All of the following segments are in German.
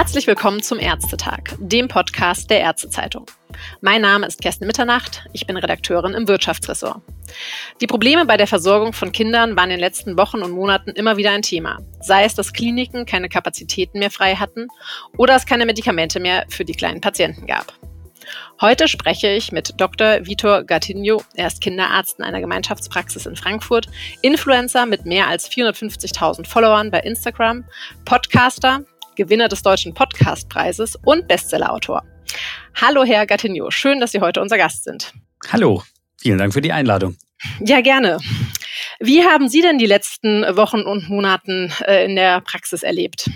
Herzlich willkommen zum Ärztetag, dem Podcast der Ärztezeitung. Mein Name ist Kerstin Mitternacht, ich bin Redakteurin im Wirtschaftsressort. Die Probleme bei der Versorgung von Kindern waren in den letzten Wochen und Monaten immer wieder ein Thema. Sei es, dass Kliniken keine Kapazitäten mehr frei hatten oder es keine Medikamente mehr für die kleinen Patienten gab. Heute spreche ich mit Dr. Vitor Gattinho. Er ist Kinderarzt in einer Gemeinschaftspraxis in Frankfurt, Influencer mit mehr als 450.000 Followern bei Instagram, Podcaster, Gewinner des Deutschen Podcastpreises und Bestsellerautor. Hallo, Herr Gattinho. Schön, dass Sie heute unser Gast sind. Hallo. Vielen Dank für die Einladung. Ja, gerne. Wie haben Sie denn die letzten Wochen und Monaten äh, in der Praxis erlebt?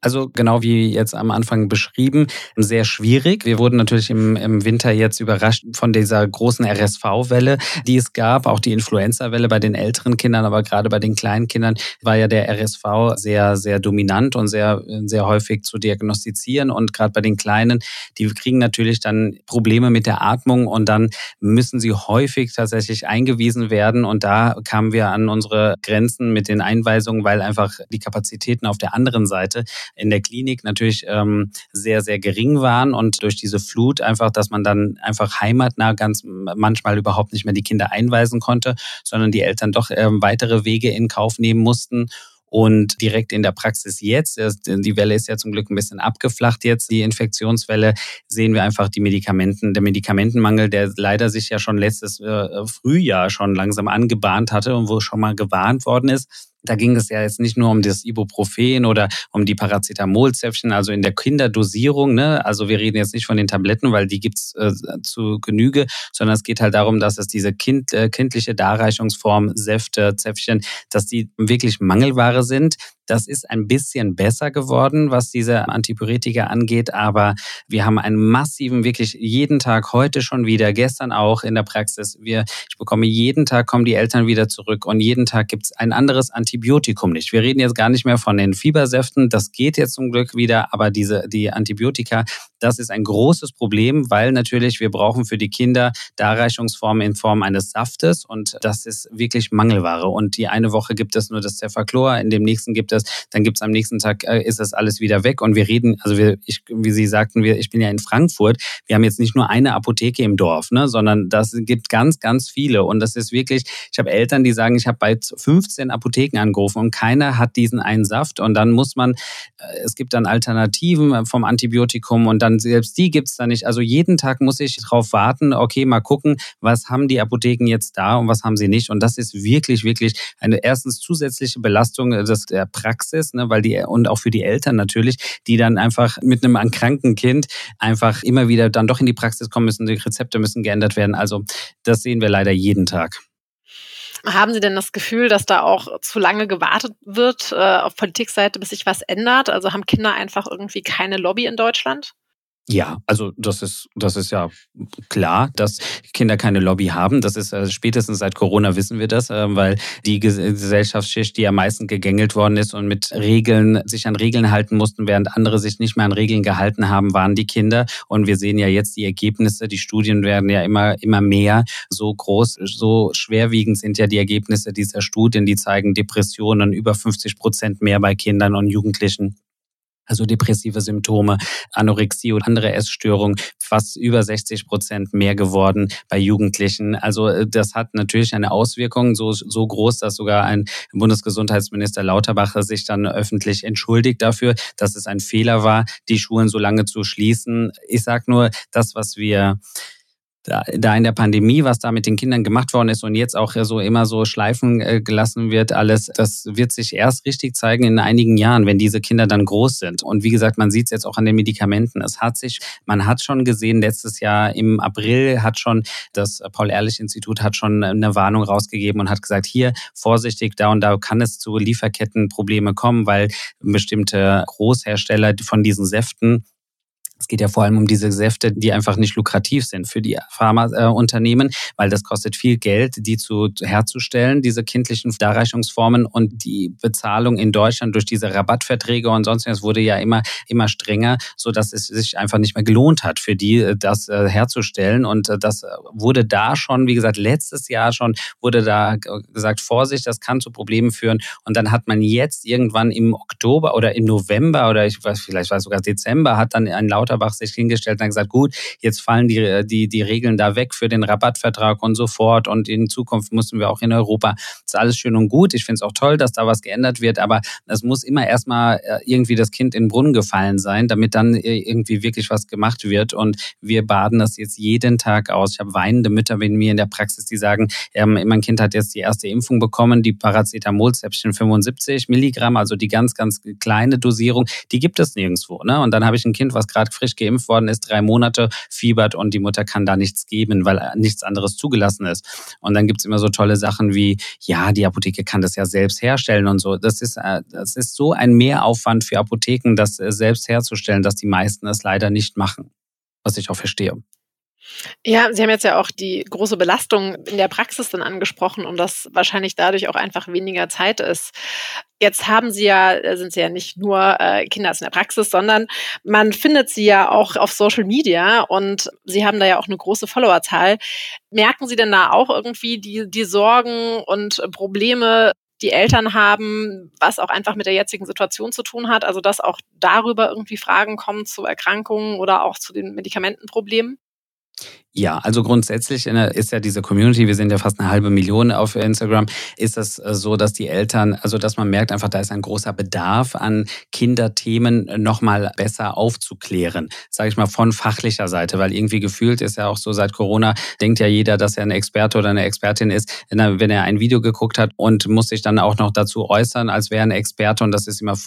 Also genau wie jetzt am Anfang beschrieben, sehr schwierig. Wir wurden natürlich im, im Winter jetzt überrascht von dieser großen RSV-Welle, die es gab, auch die Influenza-Welle bei den älteren Kindern, aber gerade bei den kleinen Kindern war ja der RSV sehr, sehr dominant und sehr, sehr häufig zu diagnostizieren. Und gerade bei den Kleinen, die kriegen natürlich dann Probleme mit der Atmung und dann müssen sie häufig tatsächlich eingewiesen werden. Und da kamen wir an unsere Grenzen mit den Einweisungen, weil einfach die Kapazitäten auf der anderen Seite in der Klinik natürlich ähm, sehr, sehr gering waren und durch diese Flut einfach, dass man dann einfach heimatnah ganz manchmal überhaupt nicht mehr die Kinder einweisen konnte, sondern die Eltern doch ähm, weitere Wege in Kauf nehmen mussten. Und direkt in der Praxis jetzt, die Welle ist ja zum Glück ein bisschen abgeflacht jetzt, die Infektionswelle, sehen wir einfach die Medikamenten, der Medikamentenmangel, der leider sich ja schon letztes äh, Frühjahr schon langsam angebahnt hatte und wo schon mal gewarnt worden ist da ging es ja jetzt nicht nur um das Ibuprofen oder um die Paracetamolzäpfchen, also in der Kinderdosierung. Ne? Also wir reden jetzt nicht von den Tabletten, weil die gibt's äh, zu Genüge, sondern es geht halt darum, dass es diese kind, äh, kindliche Darreichungsform, Säfte, Zäpfchen, dass die wirklich Mangelware sind. Das ist ein bisschen besser geworden, was diese Antipyretika angeht, aber wir haben einen massiven, wirklich jeden Tag, heute schon wieder, gestern auch in der Praxis. Wir, ich bekomme jeden Tag, kommen die Eltern wieder zurück und jeden Tag gibt es ein anderes Antibiotikum nicht. Wir reden jetzt gar nicht mehr von den Fiebersäften, das geht jetzt zum Glück wieder, aber diese, die Antibiotika, das ist ein großes Problem, weil natürlich wir brauchen für die Kinder Darreichungsformen in Form eines Saftes und das ist wirklich Mangelware. Und die eine Woche gibt es nur das Cefaclor, in dem nächsten gibt es, dann gibt es am nächsten Tag, äh, ist das alles wieder weg. Und wir reden, also wir, ich, wie Sie sagten, wir, ich bin ja in Frankfurt, wir haben jetzt nicht nur eine Apotheke im Dorf, ne, sondern das gibt ganz, ganz viele. Und das ist wirklich, ich habe Eltern, die sagen, ich habe bei 15 Apotheken angerufen und keiner hat diesen einen Saft. Und dann muss man, äh, es gibt dann Alternativen vom Antibiotikum und dann dann selbst die gibt's da nicht. Also jeden Tag muss ich drauf warten, okay, mal gucken, was haben die Apotheken jetzt da und was haben sie nicht. Und das ist wirklich, wirklich eine erstens zusätzliche Belastung äh, des, der Praxis, ne, weil die und auch für die Eltern natürlich, die dann einfach mit einem kranken Kind einfach immer wieder dann doch in die Praxis kommen müssen, die Rezepte müssen geändert werden. Also das sehen wir leider jeden Tag. Haben Sie denn das Gefühl, dass da auch zu lange gewartet wird äh, auf Politikseite, bis sich was ändert? Also haben Kinder einfach irgendwie keine Lobby in Deutschland? Ja, also das ist, das ist ja klar, dass Kinder keine Lobby haben. Das ist äh, spätestens seit Corona wissen wir das, äh, weil die Gesellschaftsschicht, die am meisten gegängelt worden ist und mit Regeln, sich an Regeln halten mussten, während andere sich nicht mehr an Regeln gehalten haben, waren die Kinder. Und wir sehen ja jetzt die Ergebnisse, die Studien werden ja immer, immer mehr. So groß, so schwerwiegend sind ja die Ergebnisse dieser Studien, die zeigen Depressionen über 50 Prozent mehr bei Kindern und Jugendlichen also depressive Symptome, Anorexie und andere Essstörungen, fast über 60 Prozent mehr geworden bei Jugendlichen. Also äh, das hat natürlich eine Auswirkung so, so groß, dass sogar ein Bundesgesundheitsminister Lauterbach sich dann öffentlich entschuldigt dafür, dass es ein Fehler war, die Schulen so lange zu schließen. Ich sage nur, das, was wir da, da in der Pandemie, was da mit den Kindern gemacht worden ist und jetzt auch so immer so schleifen äh, gelassen wird, alles, das wird sich erst richtig zeigen in einigen Jahren, wenn diese Kinder dann groß sind. Und wie gesagt, man sieht es jetzt auch an den Medikamenten. Es hat sich, man hat schon gesehen, letztes Jahr im April hat schon das Paul-Ehrlich-Institut hat schon eine Warnung rausgegeben und hat gesagt, hier vorsichtig, da und da kann es zu Lieferkettenprobleme kommen, weil bestimmte Großhersteller von diesen Säften Es geht ja vor allem um diese Säfte, die einfach nicht lukrativ sind für die Pharmaunternehmen, weil das kostet viel Geld, die zu herzustellen, diese kindlichen Darreichungsformen und die Bezahlung in Deutschland durch diese Rabattverträge und sonst was wurde ja immer immer strenger, so dass es sich einfach nicht mehr gelohnt hat für die das äh, herzustellen. Und äh, das wurde da schon, wie gesagt, letztes Jahr schon wurde da gesagt, Vorsicht, das kann zu Problemen führen. Und dann hat man jetzt irgendwann im Oktober oder im November oder ich weiß vielleicht war es sogar Dezember hat dann ein lauter Lauterbach sich hingestellt und gesagt, gut, jetzt fallen die, die, die Regeln da weg für den Rabattvertrag und so fort und in Zukunft müssen wir auch in Europa. Das ist alles schön und gut. Ich finde es auch toll, dass da was geändert wird, aber es muss immer erstmal äh, irgendwie das Kind in den Brunnen gefallen sein, damit dann äh, irgendwie wirklich was gemacht wird und wir baden das jetzt jeden Tag aus. Ich habe weinende Mütter bei mir in der Praxis, die sagen, ähm, mein Kind hat jetzt die erste Impfung bekommen, die Paracetamol-Zäpfchen 75 Milligramm, also die ganz, ganz kleine Dosierung, die gibt es nirgendwo. Ne? Und dann habe ich ein Kind, was gerade frisch geimpft worden ist, drei Monate, fiebert und die Mutter kann da nichts geben, weil nichts anderes zugelassen ist. Und dann gibt's immer so tolle Sachen wie, ja, die Apotheke kann das ja selbst herstellen und so. Das ist, äh, das ist so ein Mehraufwand für Apotheken, das äh, selbst herzustellen, dass die meisten es leider nicht machen. Was ich auch verstehe. Ja, Sie haben jetzt ja auch die große Belastung in der Praxis dann angesprochen und dass wahrscheinlich dadurch auch einfach weniger Zeit ist. Jetzt haben Sie ja, äh, sind Sie ja nicht nur äh, Kinder in der Praxis, sondern man findet Sie ja auch auf Social Media und Sie haben da ja auch eine große Followerzahl. Merken Sie denn da auch irgendwie die, die Sorgen und Probleme, die Eltern haben, was auch einfach mit der jetzigen Situation zu tun hat? Also, dass auch darüber irgendwie Fragen kommen zu Erkrankungen oder auch zu den Medikamentenproblemen? Ja, also grundsätzlich ist ja diese Community, wir sind ja fast eine halbe Million auf Instagram, ist das äh, so, dass die Eltern, also dass man merkt einfach, da ist ein großer Bedarf an Kinderthemen nochmal besser aufzuklären, sage ich mal von fachlicher Seite, weil irgendwie gefühlt ist ja auch so seit Corona, denkt ja jeder, dass er ein Experte oder eine Expertin ist, wenn er ein Video geguckt hat und muss sich dann auch noch dazu äußern, als wäre ein Experte und das ist immer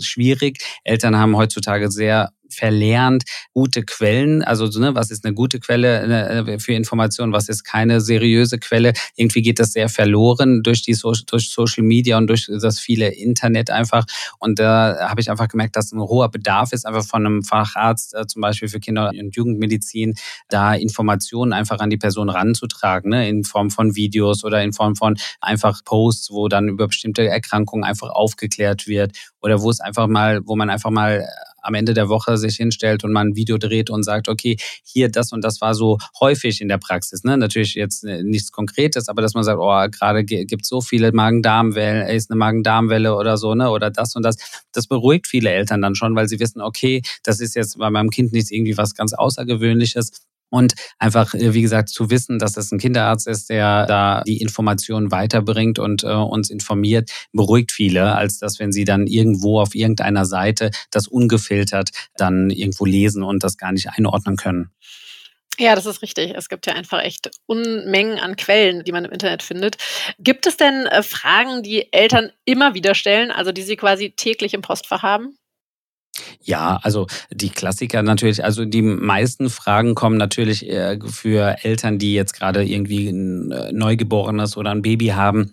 schwierig. Eltern haben heutzutage sehr verlernt, gute Quellen, also ne, was ist eine gute Quelle ne, für Informationen, was ist keine seriöse Quelle. Irgendwie geht das sehr verloren durch die so durch Social Media und durch das viele Internet einfach. Und da habe ich einfach gemerkt, dass ein hoher Bedarf ist, einfach von einem Facharzt, äh, zum Beispiel für Kinder- und Jugendmedizin, da Informationen einfach an die Person ranzutragen, ne, in Form von Videos oder in Form von einfach Posts, wo dann über bestimmte Erkrankungen einfach aufgeklärt wird oder wo es einfach mal, wo man einfach mal am Ende der Woche sich hinstellt und mal ein Video dreht und sagt, okay, hier das und das war so häufig in der Praxis. Ne? Natürlich jetzt äh, nichts Konkretes, aber dass man sagt, oh, gerade gibt es so viele Magen-Darm-Wellen, ist eine Magen-Darm-Welle oder so, ne? Oder das und das. Das beruhigt viele Eltern dann schon, weil sie wissen, okay, das ist jetzt bei meinem Kind nicht irgendwie was ganz Außergewöhnliches. Und einfach, äh, wie gesagt, zu wissen, dass es ein Kinderarzt ist, der da die Informationen weiterbringt und äh, uns informiert, beruhigt viele, als dass wenn sie dann irgendwo auf irgendeiner Seite das ungefiltert dann irgendwo lesen und das gar nicht einordnen können. Ja, das ist richtig. Es gibt ja einfach echt Unmengen an Quellen, die man im Internet findet. Gibt es denn äh, Fragen, die Eltern immer wieder stellen, also die sie quasi täglich im Postfach haben? Ja, also die Klassiker natürlich, also die meisten Fragen kommen natürlich äh, für Eltern, die jetzt gerade irgendwie ein äh, Neugeborenes oder ein Baby haben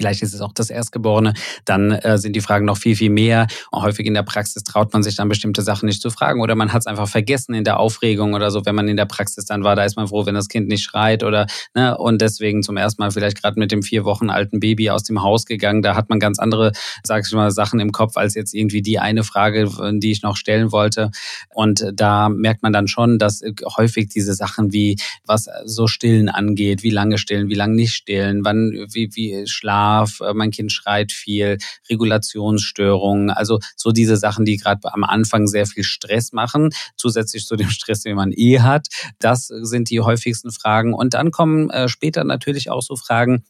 Vielleicht ist es auch das Erstgeborene. Dann äh, sind die Fragen noch viel, viel mehr. Und häufig in der Praxis traut man sich dann bestimmte Sachen nicht zu fragen oder man hat es einfach vergessen in der Aufregung oder so, wenn man in der Praxis dann war. Da ist man froh, wenn das Kind nicht schreit oder ne, und deswegen zum ersten Mal vielleicht gerade mit dem vier Wochen alten Baby aus dem Haus gegangen. Da hat man ganz andere, sag ich mal, Sachen im Kopf als jetzt irgendwie die eine Frage, die ich noch stellen wollte. Und da merkt man dann schon, dass häufig diese Sachen wie was so Stillen angeht, wie lange stillen, wie lange nicht stillen, wann wie wie Schlaf Schlaf, äh, mein Kind schreit viel, Regulationsstörungen, also so diese Sachen, die gerade am Anfang sehr viel Stress machen, zusätzlich zu dem Stress, den man eh hat. Das sind die häufigsten Fragen. Und dann kommen äh, später natürlich auch so Fragen,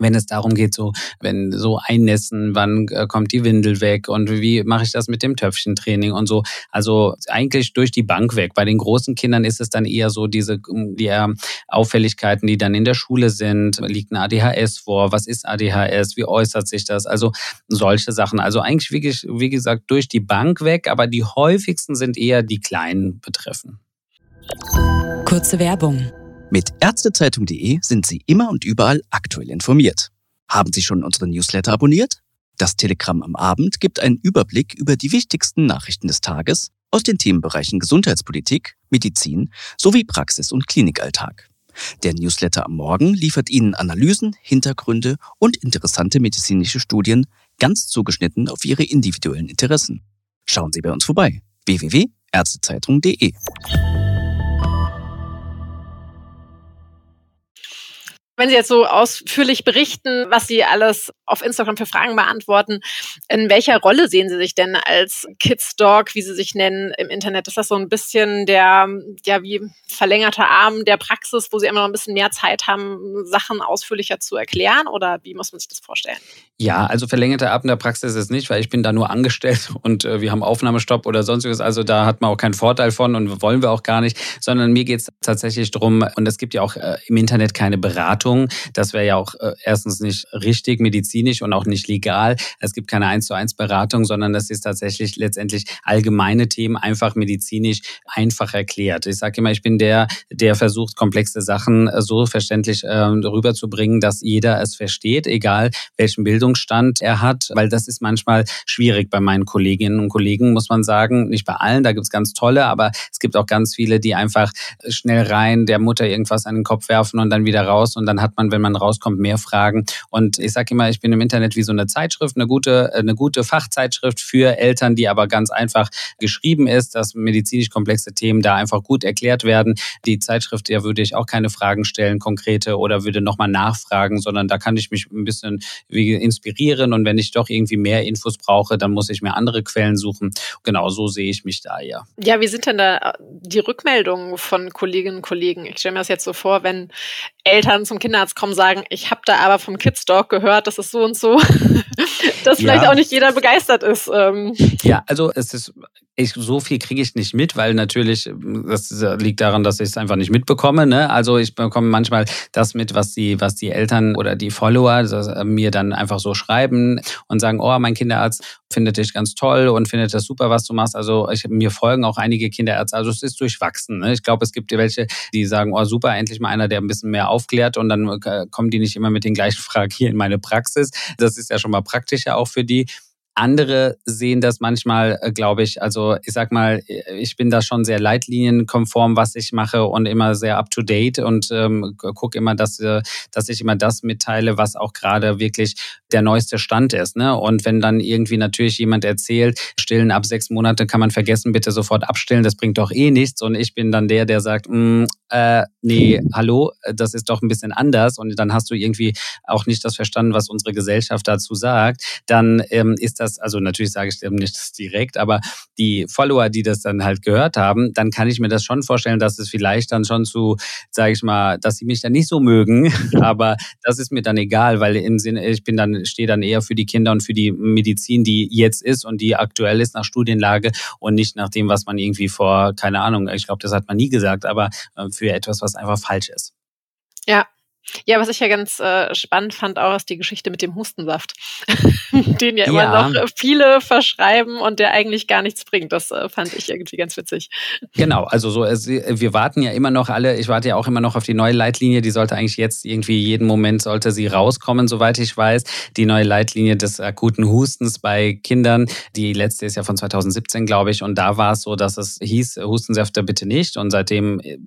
wenn es darum geht, so, wenn so einnässen, wann äh, kommt die Windel weg und wie mache ich das mit dem Töpfchentraining und so. Also eigentlich durch die Bank weg. Bei den großen Kindern ist es dann eher so diese die äh, Auffälligkeiten, die dann in der Schule sind. Liegt ein ADHS vor? Was ist ADHS? Wie äußert sich das? Also solche Sachen. Also eigentlich, wie, wie gesagt, durch die Bank weg, aber die häufigsten sind eher die kleinen betreffen. Kurze Werbung. Mit Ärztezeitung.de sind Sie immer und überall aktuell informiert. Haben Sie schon unseren Newsletter abonniert? Das Telegramm am Abend gibt einen Überblick über die wichtigsten Nachrichten des Tages aus den Themenbereichen Gesundheitspolitik, Medizin sowie Praxis- und Klinikalltag. Der Newsletter am Morgen liefert Ihnen Analysen, Hintergründe und interessante medizinische Studien ganz zugeschnitten auf Ihre individuellen Interessen. Schauen Sie bei uns vorbei. www.ärztezeitung.de Wenn Sie jetzt so ausführlich berichten, was Sie alles auf Instagram für Fragen beantworten, in welcher Rolle sehen Sie sich denn als Kids Dog, wie Sie sich nennen, im Internet? Ist das so ein bisschen der, ja, wie verlängerter Arm der Praxis, wo Sie immer noch ein bisschen mehr Zeit haben, Sachen ausführlicher zu erklären? Oder wie muss man sich das vorstellen? Ja, also verlängerter Arm der Praxis ist nicht, weil ich bin da nur angestellt und äh, wir haben Aufnahmestopp oder sonstiges. Also da hat man auch keinen Vorteil von und wollen wir auch gar nicht, sondern mir geht es tatsächlich darum, und es gibt ja auch äh, im Internet keine Beratung Beratung. Das wäre ja auch äh, erstens nicht richtig medizinisch und auch nicht legal. Es gibt keine 1 zu 1 Beratung, sondern das ist tatsächlich letztendlich allgemeine Themen einfach medizinisch einfach erklärt. Ich sage immer, ich bin der, der versucht, komplexe Sachen äh, so verständlich äh, rüberzubringen, dass jeder es versteht, egal welchen Bildungsstand er hat, weil das ist manchmal schwierig bei meinen Kolleginnen und Kollegen, muss man sagen. Nicht bei allen, da gibt es ganz tolle, aber es gibt auch ganz viele, die einfach schnell rein der Mutter irgendwas an den Kopf werfen und dann wieder raus und dann hat man, wenn man rauskommt, mehr Fragen. Und ich sage immer, ich bin im Internet wie so eine Zeitschrift, eine gute, eine gute Fachzeitschrift für Eltern, die aber ganz einfach geschrieben ist, dass medizinisch komplexe Themen da einfach gut erklärt werden. Die Zeitschrift, der würde ich auch keine Fragen stellen, konkrete, oder würde nochmal nachfragen, sondern da kann ich mich ein bisschen inspirieren und wenn ich doch irgendwie mehr Infos brauche, dann muss ich mir andere Quellen suchen. Genau so sehe ich mich da ja. Ja, wie sind denn da die Rückmeldungen von Kolleginnen und Kollegen? Ich stelle mir das jetzt so vor, wenn Eltern zum Kinderarzt kommen, sagen, ich habe da aber vom Kids Dog gehört, das ist so und so, dass vielleicht auch nicht jeder begeistert ist. Ähm. Ja, also es ist ich, so viel kriege ich nicht mit, weil natürlich, das liegt daran, dass ich es einfach nicht mitbekomme. Ne? Also ich bekomme manchmal das mit, was die, was die Eltern oder die Follower äh, mir dann einfach so schreiben und sagen, oh, mein Kinderarzt findet dich ganz toll und findet das super, was du machst. Also ich, mir folgen auch einige Kinderärzte. Also es ist durchwachsen. Ne? Ich glaube, es gibt welche, die sagen, oh super, endlich mal einer, der ein bisschen mehr aufklärt und dann äh, kommen die nicht immer mit den gleichen Fragen hier in meine Praxis. Das ist ja schon mal praktischer auch für die. Andere sehen das manchmal, äh, glaube ich, also ich sag mal, ich bin da schon sehr leitlinienkonform, was ich mache und immer sehr up to date und ähm, gucke immer, dass, äh, dass ich immer das mitteile, was auch gerade wirklich der neueste Stand ist. Ne? Und wenn dann irgendwie natürlich jemand erzählt, stillen ab sechs Monate kann man vergessen, bitte sofort abstillen, das bringt doch eh nichts. Und ich bin dann der, der sagt, mm, äh, nee, hallo, das ist doch ein bisschen anders. Und dann hast du irgendwie auch nicht das verstanden, was unsere Gesellschaft dazu sagt. Dann ähm, ist das, also natürlich sage ich dem nicht direkt, aber die Follower, die das dann halt gehört haben, dann kann ich mir das schon vorstellen, dass es vielleicht dann schon zu, sage ich mal, dass sie mich dann nicht so mögen, aber das ist mir dann egal, weil im Sinne, ich bin dann, stehe dann eher für die Kinder und für die Medizin, die jetzt ist und die aktuell ist nach Studienlage und nicht nach dem, was man irgendwie vor, keine Ahnung, ich glaube, das hat man nie gesagt, aber äh, für etwas, was einfach falsch ist. Ja, ja, was ich ja ganz äh, spannend fand, auch ist die Geschichte mit dem Hustensaft, den ja immer ja. noch viele verschreiben und der eigentlich gar nichts bringt. Das äh, fand ich irgendwie ganz witzig. Genau, also so, es, wir warten ja immer noch alle, ich warte ja auch immer noch auf die neue Leitlinie, die sollte eigentlich jetzt irgendwie jeden Moment sollte sie rauskommen, soweit ich weiß. Die neue Leitlinie des akuten Hustens bei Kindern, die letzte ist ja von 2017, glaube ich, und da war es so, dass es hieß, Hustensäfte bitte nicht und seitdem äh,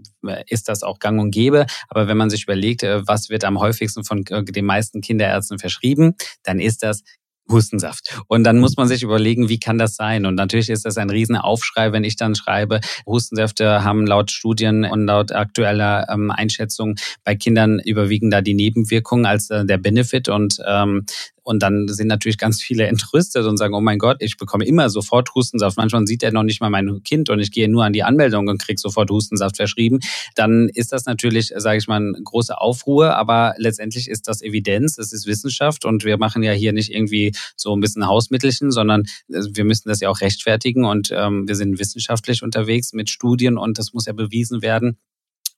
ist das auch gang und gäbe. Aber wenn man sich überlegt, äh, was wird am häufigsten von äh, den meisten Kinderärzten verschrieben, dann ist das Hustensaft. Und dann muss man sich überlegen, wie kann das sein? Und natürlich ist das ein Riesenaufschrei, wenn ich dann schreibe, Hustensäfte haben laut Studien und laut aktueller ähm, Einschätzung bei Kindern überwiegen da die Nebenwirkungen als äh, der Benefit. Und ähm, und dann sind natürlich ganz viele entrüstet und sagen, oh mein Gott, ich bekomme immer sofort Hustensaft. Manchmal sieht er noch nicht mal mein Kind und ich gehe nur an die Anmeldung und kriege sofort Hustensaft verschrieben. Dann ist das natürlich, sage ich mal, eine große Aufruhr, aber letztendlich ist das Evidenz, es ist Wissenschaft und wir machen ja hier nicht irgendwie so ein bisschen Hausmittelchen, sondern äh, wir müssen das ja auch rechtfertigen und ähm, wir sind wissenschaftlich unterwegs mit Studien und das muss ja bewiesen werden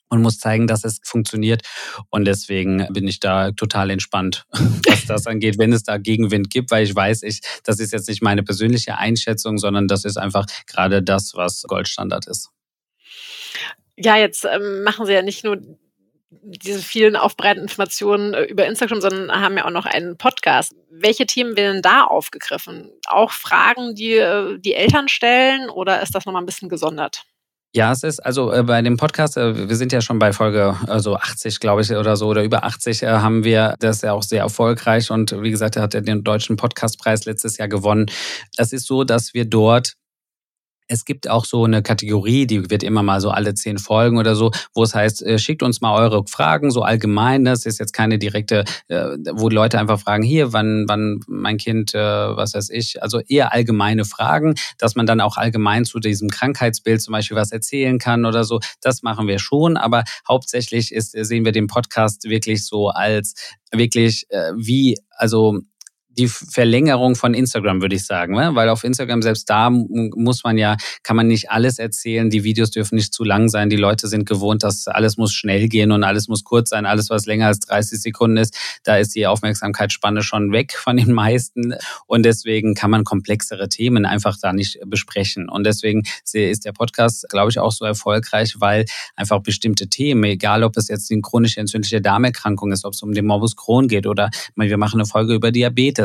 und muss zeigen, dass es funktioniert. Und deswegen bin ich da total entspannt, was das angeht, wenn es da Gegenwind gibt, weil ich weiß, ich, das ist jetzt nicht meine persönliche Einschätzung, sondern das ist einfach gerade das, was Goldstandard ist. Ja, jetzt ähm, machen Sie ja nicht nur diese vielen aufbereitenden Informationen äh, über Instagram, sondern haben ja auch noch einen Podcast. Welche Themen werden da aufgegriffen? Auch Fragen, die äh, die Eltern stellen oder ist das nochmal ein bisschen gesondert? Ja, es ist also äh, bei dem Podcast, äh, wir sind ja schon bei Folge also 80, glaube ich, oder so, oder über 80 äh, haben wir das ja auch sehr erfolgreich und wie gesagt, er hat ja den deutschen Podcastpreis letztes Jahr gewonnen. Es ist so, dass wir dort es gibt auch so eine Kategorie, die wird immer mal so alle zehn Folgen oder so, wo es heißt, äh, schickt uns mal eure Fragen, so allgemein. Das ist jetzt keine direkte, äh, wo Leute einfach fragen, hier, wann, wann mein Kind, äh, was weiß ich, also eher allgemeine Fragen, dass man dann auch allgemein zu diesem Krankheitsbild zum Beispiel was erzählen kann oder so. Das machen wir schon, aber hauptsächlich ist, sehen wir den Podcast wirklich so als wirklich wie, also die Verlängerung von Instagram, würde ich sagen, weil auf Instagram selbst da muss man ja, kann man nicht alles erzählen, die Videos dürfen nicht zu lang sein, die Leute sind gewohnt, dass alles muss schnell gehen und alles muss kurz sein, alles was länger als 30 Sekunden ist, da ist die Aufmerksamkeitsspanne schon weg von den meisten. Und deswegen kann man komplexere Themen einfach da nicht besprechen. Und deswegen ist der Podcast, glaube ich, auch so erfolgreich, weil einfach bestimmte Themen, egal ob es jetzt die chronische entzündliche Darmerkrankung ist, ob es um den Morbus Crohn geht oder wir machen eine Folge über Diabetes,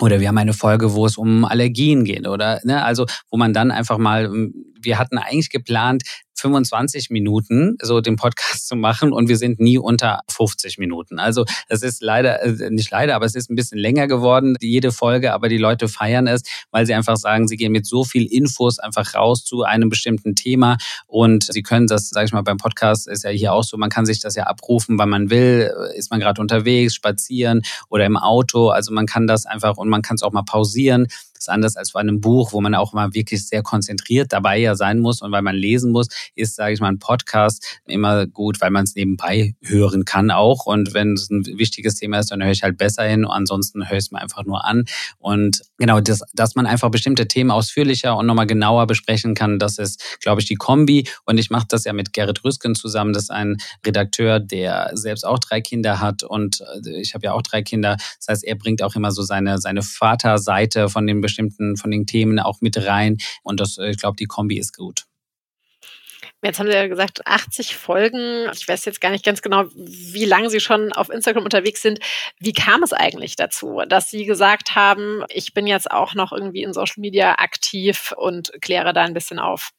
oder wir haben eine Folge, wo es um Allergien geht, oder ne, also wo man dann einfach mal, wir hatten eigentlich geplant, 25 Minuten so den Podcast zu machen und wir sind nie unter 50 Minuten. Also es ist leider, äh, nicht leider, aber es ist ein bisschen länger geworden, jede Folge, aber die Leute feiern es, weil sie einfach sagen, sie gehen mit so viel Infos einfach raus zu einem bestimmten Thema und sie können das, sage ich mal, beim Podcast ist ja hier auch so, man kann sich das ja abrufen, wann man will, ist man gerade unterwegs, spazieren oder im Auto, also man kann das einfach und man kann es auch mal pausieren ist anders als bei einem Buch, wo man auch mal wirklich sehr konzentriert dabei ja sein muss und weil man lesen muss, ist, sage ich mal, ein Podcast immer gut, weil man es nebenbei hören kann auch. Und wenn es ein wichtiges Thema ist, dann höre ich halt besser hin. Ansonsten höre ich es mir einfach nur an. Und genau, das, dass man einfach bestimmte Themen ausführlicher und nochmal genauer besprechen kann, das ist, glaube ich, die Kombi. Und ich mache das ja mit Gerrit Rüsken zusammen. Das ist ein Redakteur, der selbst auch drei Kinder hat. Und äh, ich habe ja auch drei Kinder. Das heißt, er bringt auch immer so seine, seine Vaterseite von den bestimmten, von den Themen auch mit rein. Und das, äh, ich glaube, die Kombi ist gut. Jetzt haben Sie ja gesagt, 80 Folgen. Ich weiß jetzt gar nicht ganz genau, wie lange Sie schon auf Instagram unterwegs sind. Wie kam es eigentlich dazu, dass Sie gesagt haben, ich bin jetzt auch noch irgendwie in Social Media aktiv und kläre da ein bisschen auf?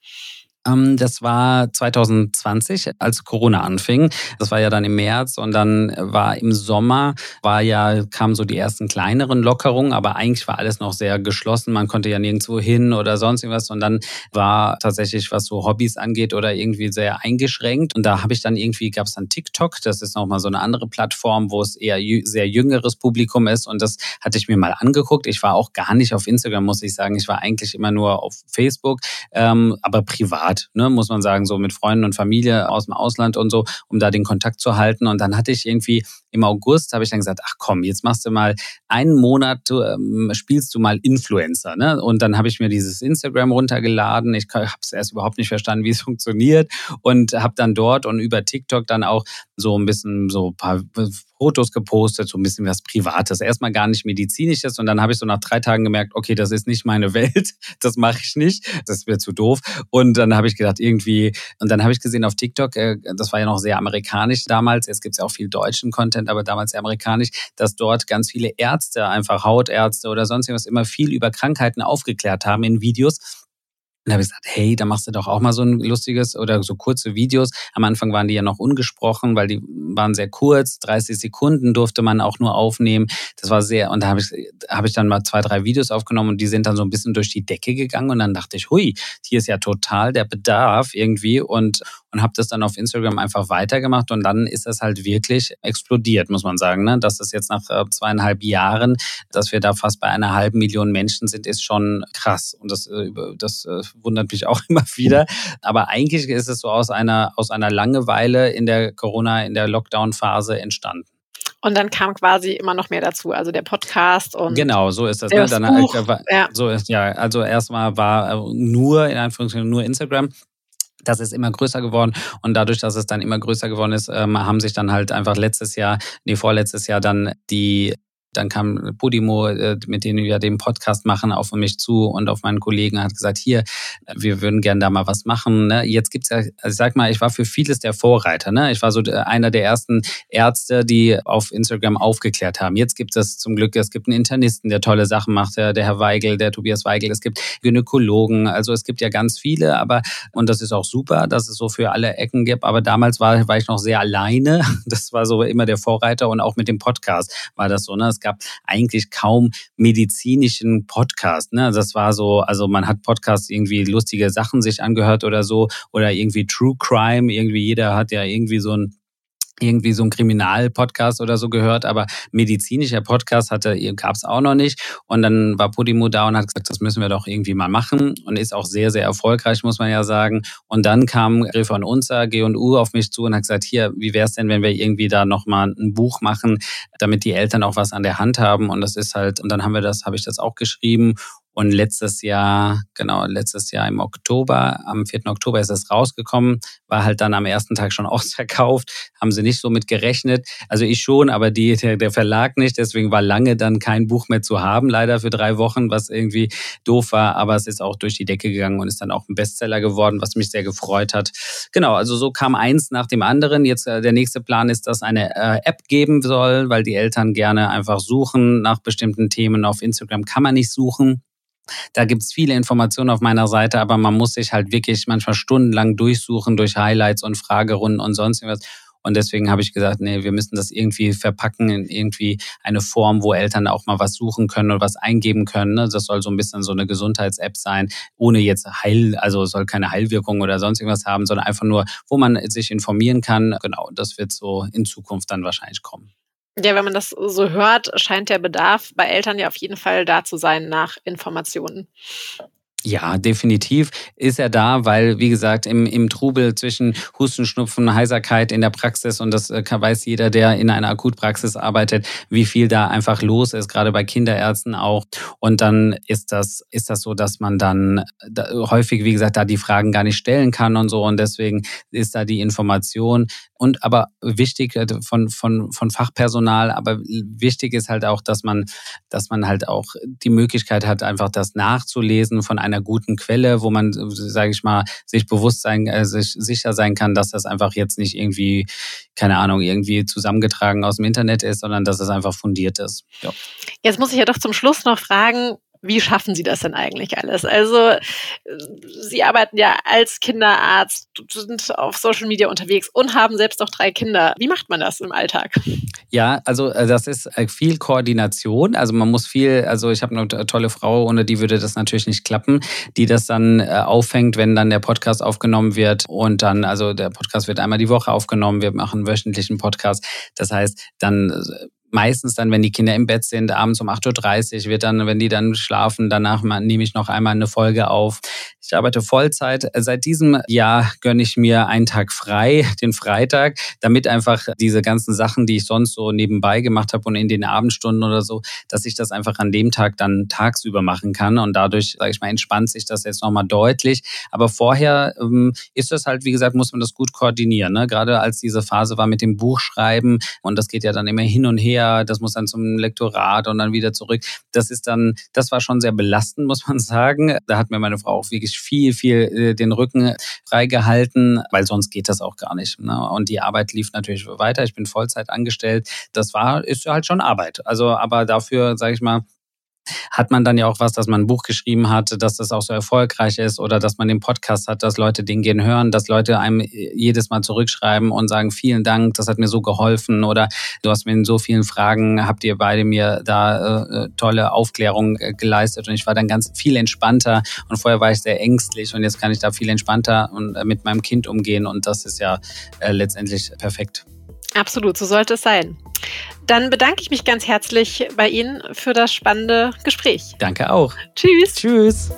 Ähm, das war 2020, als Corona anfing. Das war ja dann im März und dann war im Sommer, war ja, kamen so die ersten kleineren Lockerungen, aber eigentlich war alles noch sehr geschlossen. Man konnte ja nirgendwo hin oder sonst irgendwas. Und dann war tatsächlich, was so Hobbys angeht oder irgendwie sehr eingeschränkt. Und da habe ich dann irgendwie, gab es dann TikTok. Das ist nochmal so eine andere Plattform, wo es eher sehr jüngeres Publikum ist. Und das hatte ich mir mal angeguckt. Ich war auch gar nicht auf Instagram, muss ich sagen. Ich war eigentlich immer nur auf Facebook, ähm, aber privat privat, ne, muss man sagen, so mit Freunden und Familie aus dem Ausland und so, um da den Kontakt zu halten. Und dann hatte ich irgendwie im August, habe ich dann gesagt, ach komm, jetzt machst du mal einen Monat, ähm, spielst du mal Influencer. Ne? Und dann habe ich mir dieses Instagram runtergeladen. Ich habe es erst überhaupt nicht verstanden, wie es funktioniert und habe dann dort und über TikTok dann auch so ein bisschen so ein paar Fotos gepostet, so ein bisschen was Privates. Erstmal gar nicht medizinisches und dann habe ich so nach drei Tagen gemerkt, okay, das ist nicht meine Welt, das mache ich nicht, das wäre zu doof. Und dann habe ich gedacht, irgendwie, und dann habe ich gesehen auf TikTok, äh, das war ja noch sehr amerikanisch damals, jetzt gibt es ja auch viel deutschen Content, aber damals sehr amerikanisch, dass dort ganz viele Ärzte, einfach Hautärzte oder sonst irgendwas, immer viel über Krankheiten aufgeklärt haben in Videos dann habe ich gesagt, hey, da machst du doch auch mal so ein lustiges oder so kurze Videos. Am Anfang waren die ja noch ungesprochen, weil die waren sehr kurz. 30 Sekunden durfte man auch nur aufnehmen. Das war sehr, und da habe ich, habe ich dann mal zwei, drei Videos aufgenommen und die sind dann so ein bisschen durch die Decke gegangen und dann dachte ich, hui, hier ist ja total der Bedarf irgendwie und, und habe das dann auf Instagram einfach weitergemacht und dann ist das halt wirklich explodiert, muss man sagen. Ne? Dass das jetzt nach äh, zweieinhalb Jahren, dass wir da fast bei einer halben Million Menschen sind, ist schon krass. Und das, äh, das äh, wundert mich auch immer wieder. Aber eigentlich ist es so aus einer, aus einer Langeweile in der Corona, in der Lockdown-Phase entstanden. Und dann kam quasi immer noch mehr dazu, also der Podcast und genau so ist das. Ne? Dann, Buch, äh, ja. So ist ja, also erstmal war nur in Anführungszeichen nur Instagram das ist immer größer geworden und dadurch, dass es dann immer größer geworden ist, ähm, haben sich dann halt einfach letztes Jahr, nee, vorletztes Jahr dann die Dann kam Podimo, äh, mit denen wir den Podcast machen, auf mich zu und auf meinen Kollegen hat gesagt, hier, wir würden gerne da mal was machen. Ne? Jetzt gibt's ja, also ich sag mal, ich war für vieles der Vorreiter. Ne? Ich war so einer der ersten Ärzte, die auf Instagram aufgeklärt haben. Jetzt gibt es zum Glück, es gibt einen Internisten, der tolle Sachen macht, der, der Herr Weigel, der Tobias Weigel. Es gibt Gynäkologen, also es gibt ja ganz viele, aber und das ist auch super, dass es so für alle Ecken gibt. Aber damals war, war ich noch sehr alleine. Das war so immer der Vorreiter und auch mit dem Podcast war das so. Ne? Es gab eigentlich kaum medizinischen Podcast. Ne? Das war so, also man hat Podcasts irgendwie lustige Sachen sich angehört oder so oder irgendwie True Crime. Irgendwie jeder hat ja irgendwie so ein irgendwie so ein Kriminalpodcast oder so gehört, aber medizinischer Podcast hatte gab es auch noch nicht. Und dann war Podimo da und hat gesagt, das müssen wir doch irgendwie mal machen und ist auch sehr, sehr erfolgreich, muss man ja sagen. Und dann kam Griff von Unser, G&U auf mich zu und hat gesagt, hier, wie wäre es denn, wenn wir irgendwie da nochmal ein Buch machen, damit die Eltern auch was an der Hand haben. Und das ist halt, und dann haben wir das, habe ich das auch geschrieben und letztes Jahr, genau, letztes Jahr im Oktober, am 4. Oktober ist es rausgekommen, war halt dann am ersten Tag schon ausverkauft, haben sie nicht so mit gerechnet. Also ich schon, aber die, der, der Verlag nicht. Deswegen war lange dann kein Buch mehr zu haben, leider für drei Wochen, was irgendwie doof war. Aber es ist auch durch die Decke gegangen und ist dann auch ein Bestseller geworden, was mich sehr gefreut hat. Genau, also so kam eins nach dem anderen. Jetzt äh, der nächste Plan ist, dass eine äh, App geben soll, weil die Eltern gerne einfach suchen nach bestimmten Themen. Auf Instagram kann man nicht suchen. Da gibt's viele Informationen auf meiner Seite, aber man muss sich halt wirklich manchmal stundenlang durchsuchen durch Highlights und Fragerunden und sonst irgendwas. Und deswegen habe ich gesagt, nee, wir müssen das irgendwie verpacken in irgendwie eine Form, wo Eltern auch mal was suchen können oder was eingeben können. Ne? Das soll so ein bisschen so eine Gesundheits-App sein, ohne jetzt Heil, also soll keine Heilwirkung oder sonst irgendwas haben, sondern einfach nur, wo man sich informieren kann. Genau, das wird so in Zukunft dann wahrscheinlich kommen. Ja, wenn man das so hört, scheint der Bedarf bei Eltern ja auf jeden Fall da zu sein nach Informationen. Ja, definitiv ist er da, weil, wie gesagt, im, im Trubel zwischen Husten, Schnupfen, Heiserkeit in der Praxis und das äh, weiß jeder, der in einer Akutpraxis arbeitet, wie viel da einfach los ist, gerade bei Kinderärzten auch. Und dann ist das, ist das so, dass man dann da, häufig, wie gesagt, da die Fragen gar nicht stellen kann und so. Und deswegen ist da die Information und aber wichtig äh, von, von, von Fachpersonal, aber wichtig ist halt auch, dass man, dass man halt auch die Möglichkeit hat, einfach das nachzulesen von einer guten Quelle, wo man, sage ich mal, sich bewusst sein, äh, sich sicher sein kann, dass das einfach jetzt nicht irgendwie, keine Ahnung, irgendwie zusammengetragen aus dem Internet ist, sondern dass es einfach fundiert ist. Ja. Jetzt muss ich ja doch zum Schluss noch fragen, wie schaffen Sie das denn eigentlich alles? Also, Sie arbeiten ja als Kinderarzt, sind auf Social Media unterwegs und haben selbst auch drei Kinder. Wie macht man das im Alltag? Ja, also äh, das ist äh, viel Koordination. Also man muss viel, also ich habe eine tolle Frau, ohne die würde das natürlich nicht klappen, die das dann äh, auffängt, wenn dann der Podcast aufgenommen wird. Und dann, also der Podcast wird einmal die Woche aufgenommen, wir machen wöchentlichen Podcast. Das heißt, dann meistens dann, wenn die Kinder im Bett sind, abends um 8.30 Uhr wird dann, wenn die dann schlafen, danach nehme ich noch einmal eine Folge auf. Ich arbeite Vollzeit. Seit diesem Jahr gönne ich mir einen Tag frei, den Freitag, damit einfach diese ganzen Sachen, die ich sonst so nebenbei gemacht habe und in den Abendstunden oder so, dass ich das einfach an dem Tag dann tagsüber machen kann. Und dadurch, sage ich mal, entspannt sich das jetzt nochmal deutlich. Aber vorher ähm, ist das halt, wie gesagt, muss man das gut koordinieren. Ne? Gerade als diese Phase war mit dem Buchschreiben und das geht ja dann immer hin und her das muss dann zum Lektorat und dann wieder zurück. Das ist dann, das war schon sehr belastend, muss man sagen. Da hat mir meine Frau auch wirklich viel, viel äh, den Rücken freigehalten, weil sonst geht das auch gar nicht. Ne? Und die Arbeit lief natürlich weiter. Ich bin Vollzeit angestellt. Das war, ist halt schon Arbeit. Also, aber dafür, sage ich mal, hat man dann ja auch was, dass man ein Buch geschrieben hat, dass das auch so erfolgreich ist oder dass man den Podcast hat, dass Leute den gehen hören, dass Leute einem jedes Mal zurückschreiben und sagen, vielen Dank, das hat mir so geholfen oder du hast mir in so vielen Fragen, habt ihr beide mir da äh, tolle Aufklärung äh, geleistet und ich war dann ganz viel entspannter und vorher war ich sehr ängstlich und jetzt kann ich da viel entspannter und äh, mit meinem Kind umgehen und das ist ja äh, letztendlich perfekt. Absolut, so sollte es sein. Dann bedanke ich mich ganz herzlich bei Ihnen für das spannende Gespräch. Danke auch. Tschüss. Tschüss.